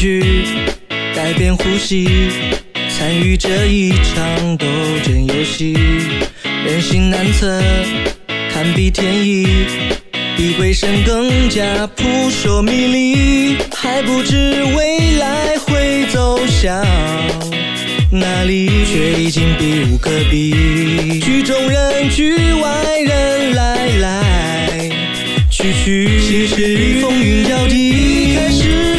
上面具，改变呼吸，参与这一场斗争游戏。人心难测，堪比天意，比鬼神更加扑朔迷离，还不知未来会走向哪里，却已经避无可避。局中人，局外人，来来去去，其实风云交替。开始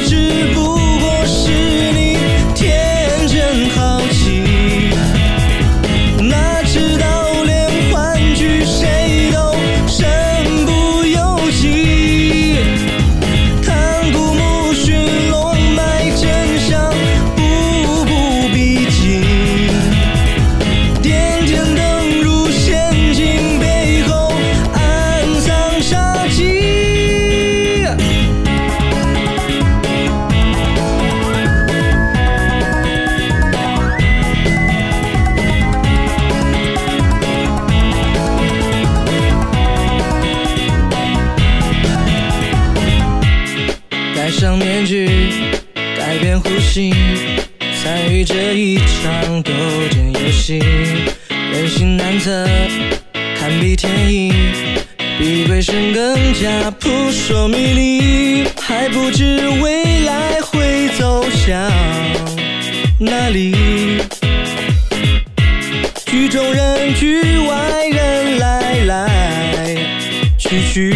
面具，改变呼吸，参与这一场斗争游戏。人心难测，堪比天意，比鬼神更加扑朔迷离，还不知未来会走向哪里。局中人，局外人，来来去去。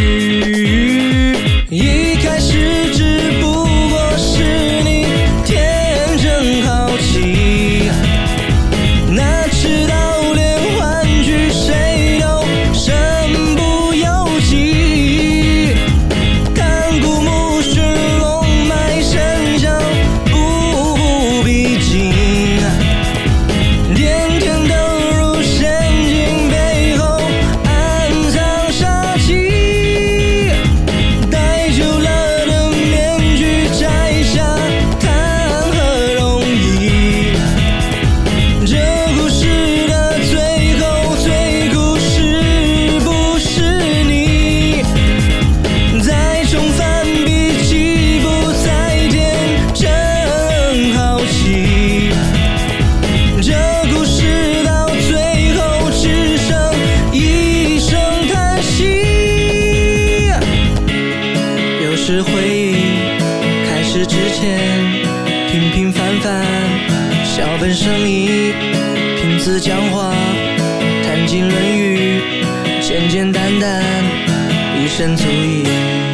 开始之前，平平凡凡，小本生意，凭字讲话，谈尽论语，简简单单，一身足矣。